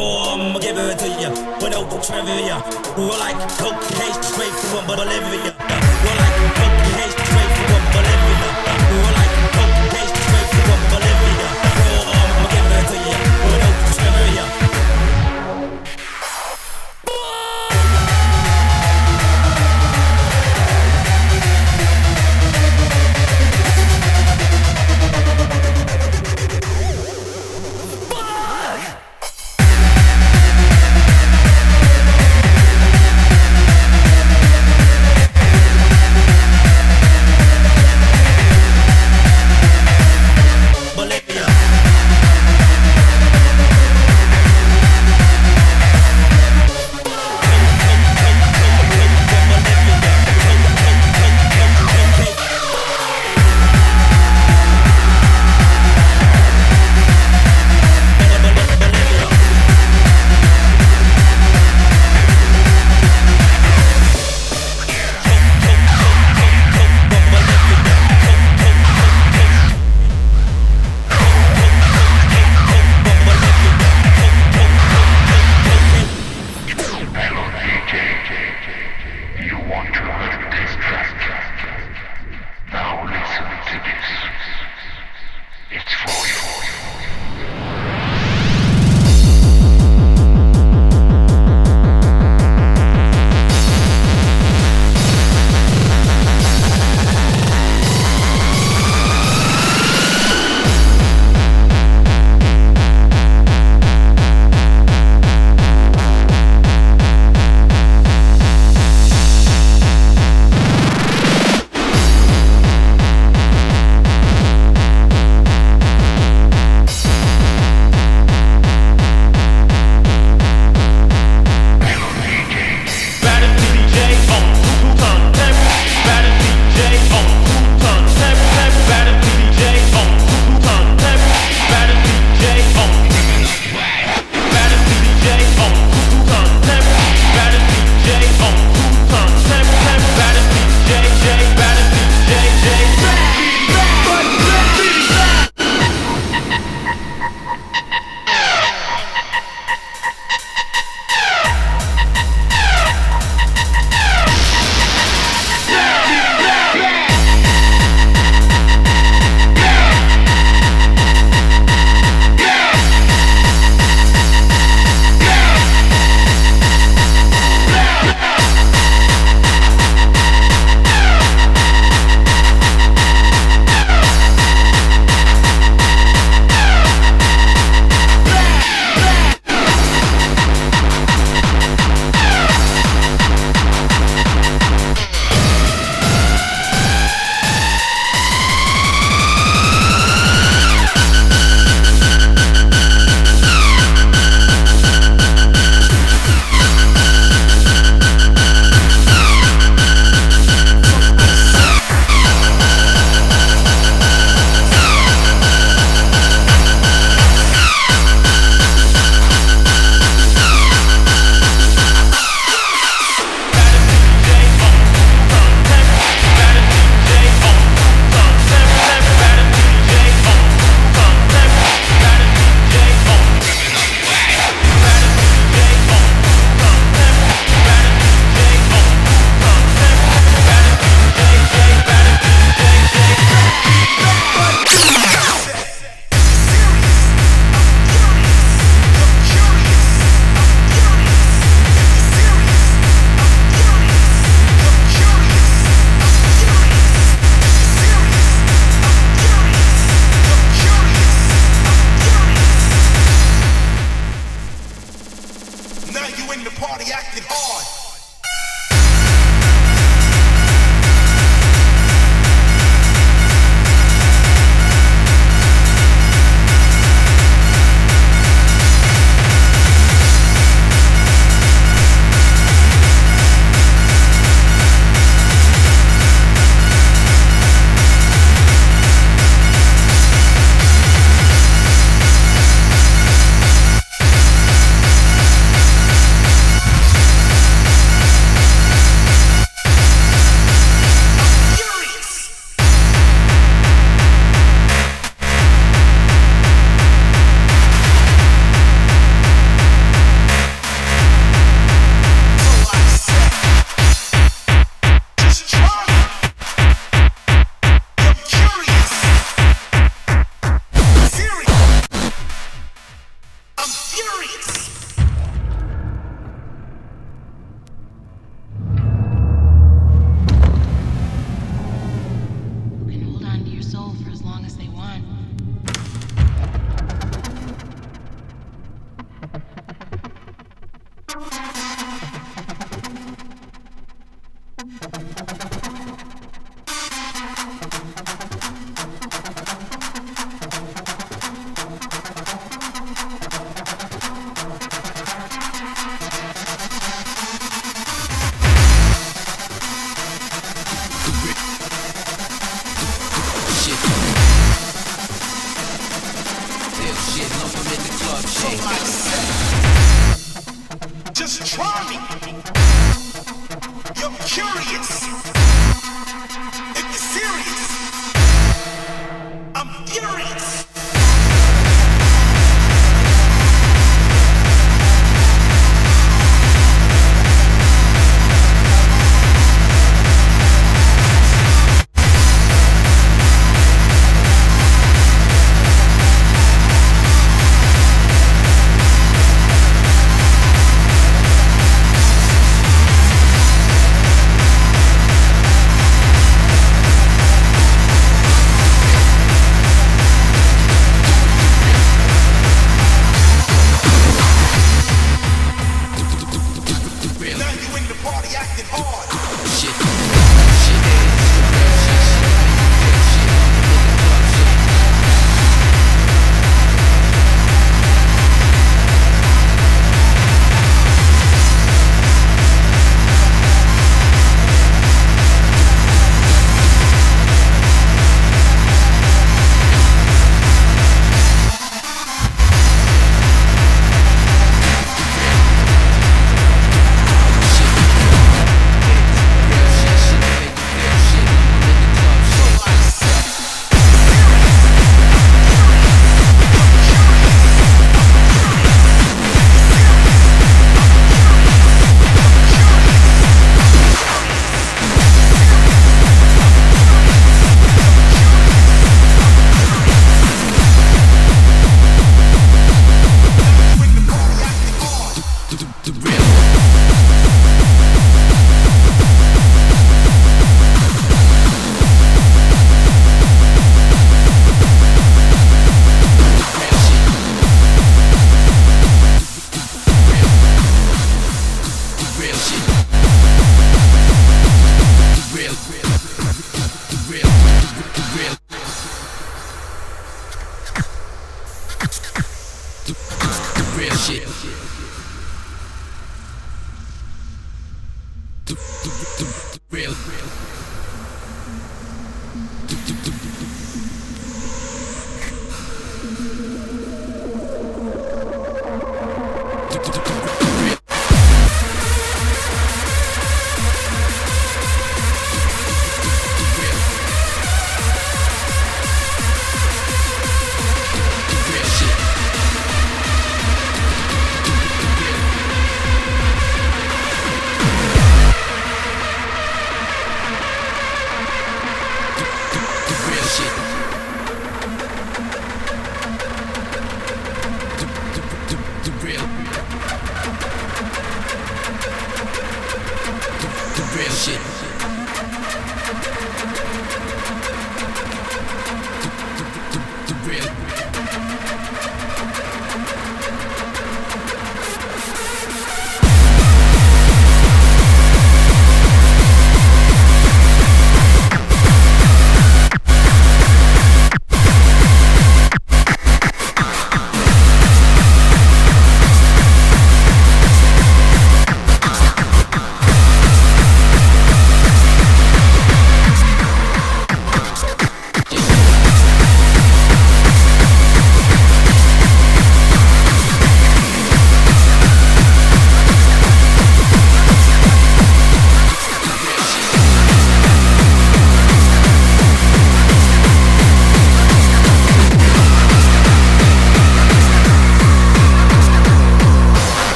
I'ma give it to you. Without no trivia. Raw like cocaine straight from Bolivia.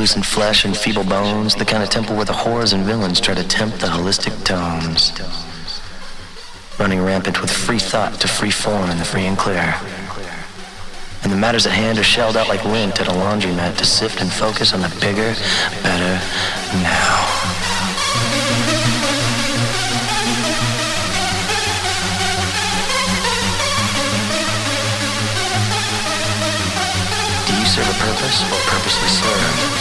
Translucent flesh and feeble bones, the kind of temple where the whores and villains try to tempt the holistic tones. Running rampant with free thought to free form in the free and clear. And the matters at hand are shelled out like lint at a laundromat to sift and focus on the bigger, better now. serve a purpose or purposely serve?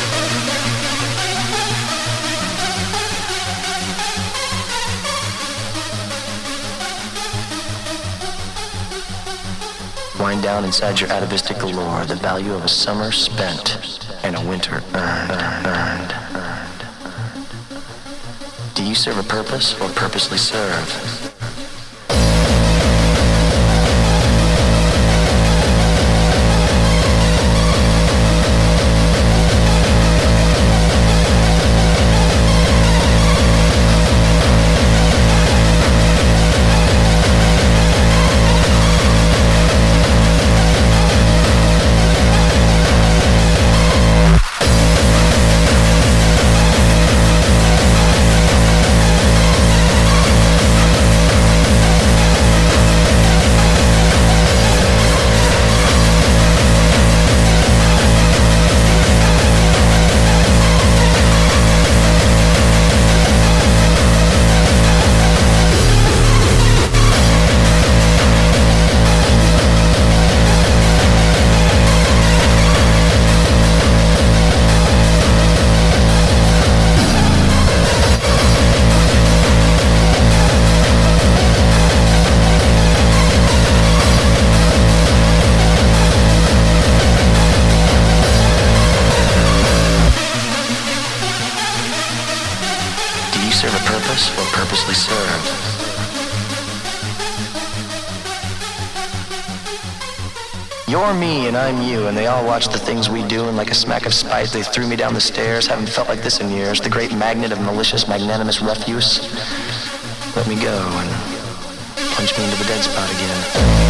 Wind down inside your atavistic galore the value of a summer spent and a winter earned, earned, earned. Do you serve a purpose or purposely serve? Spite, they threw me down the stairs. Haven't felt like this in years. The great magnet of malicious, magnanimous refuse. Let me go and plunge me into the dead spot again.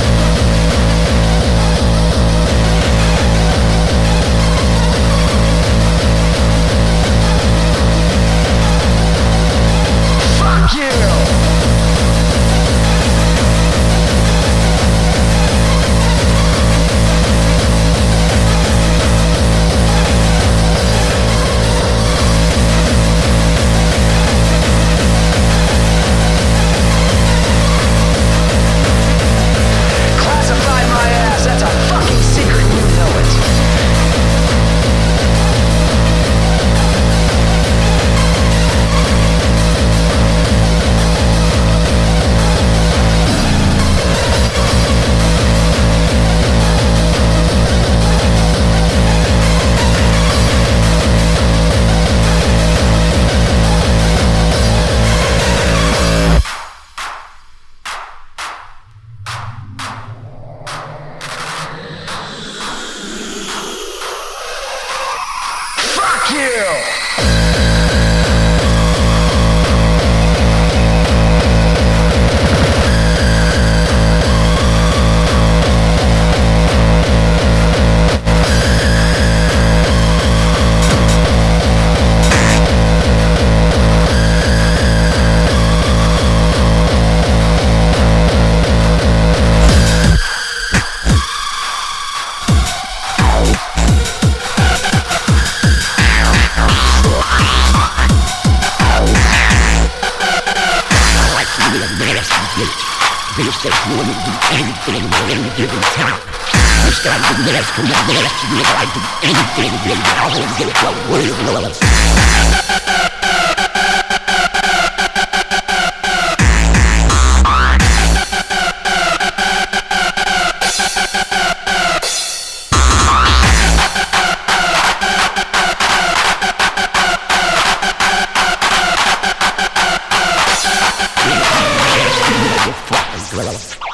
Lalalala.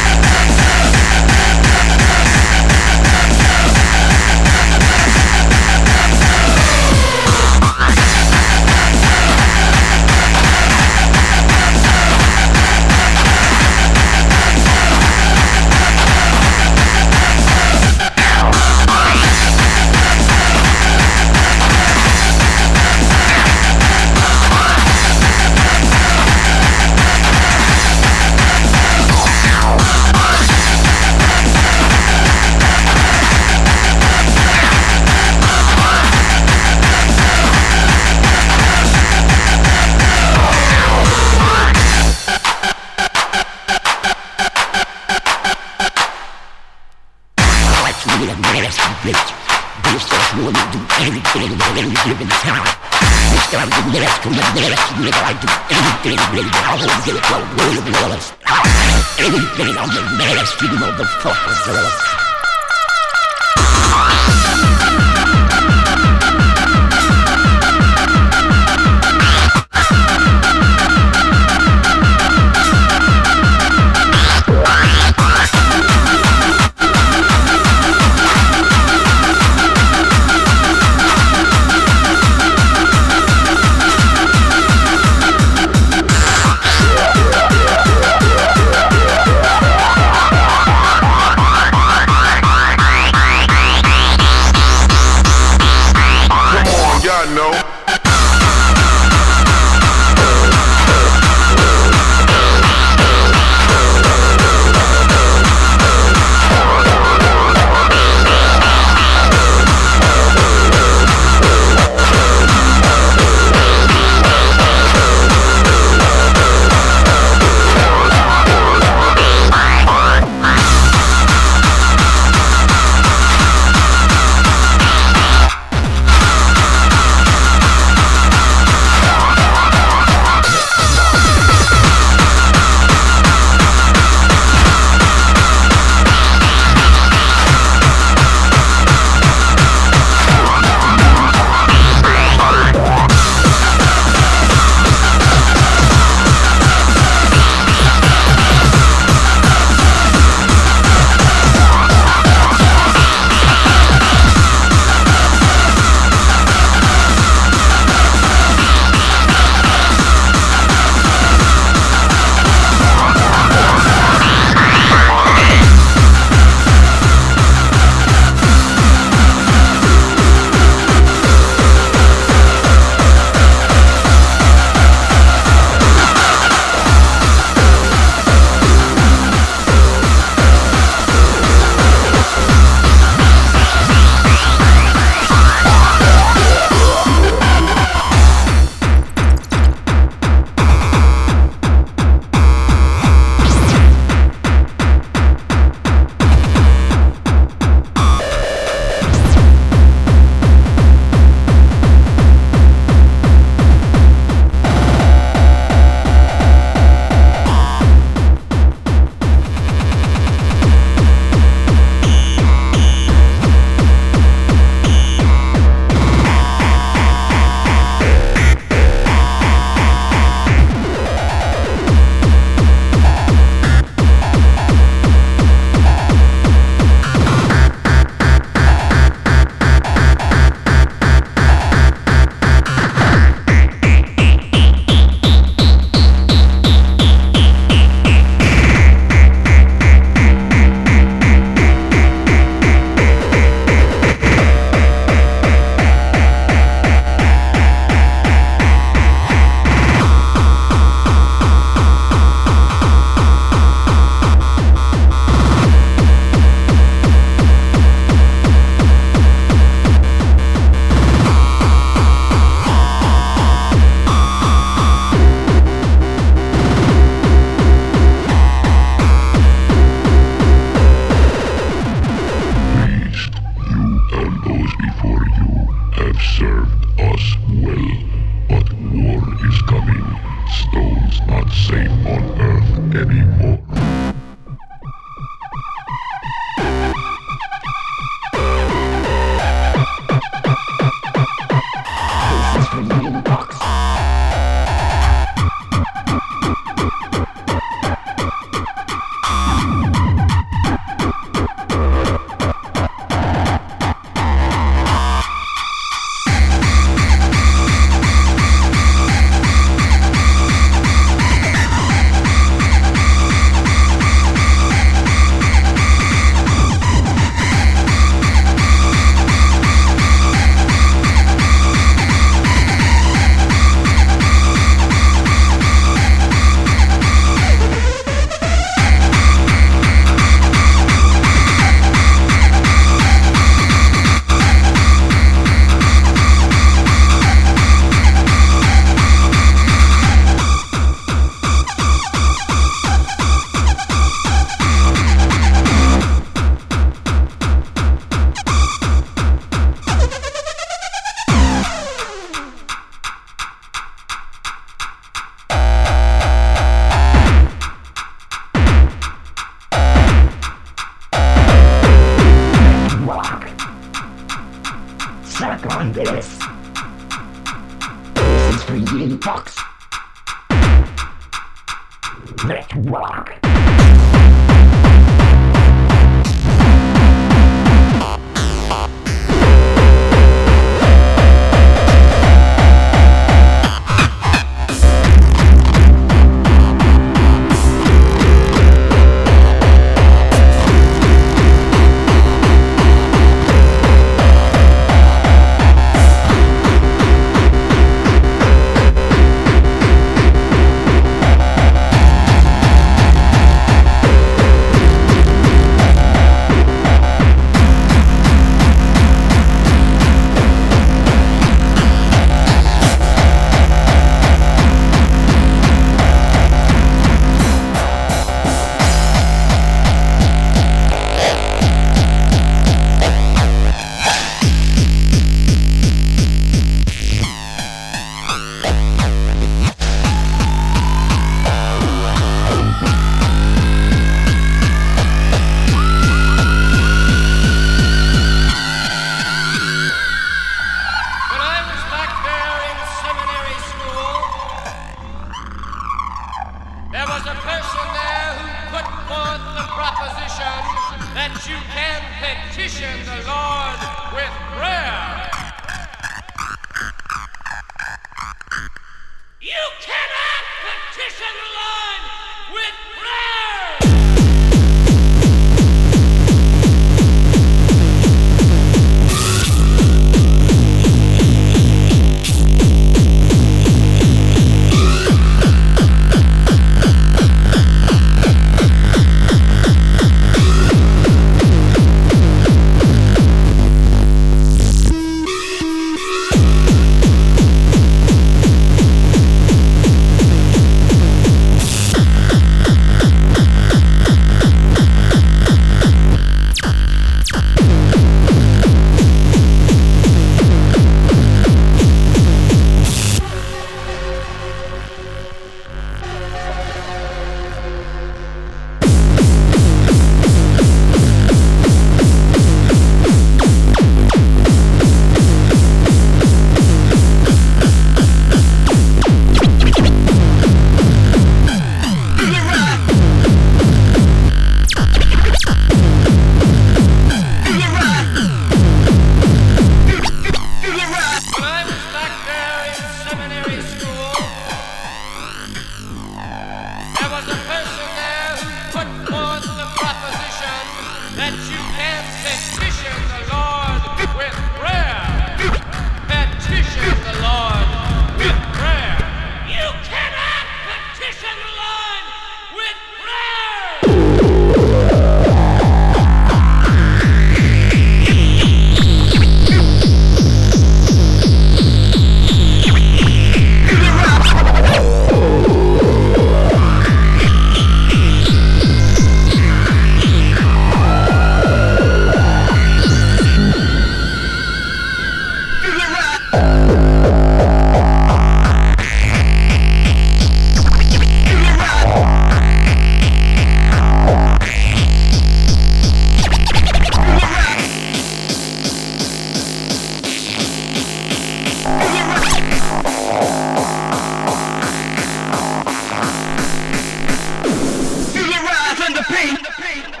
pain.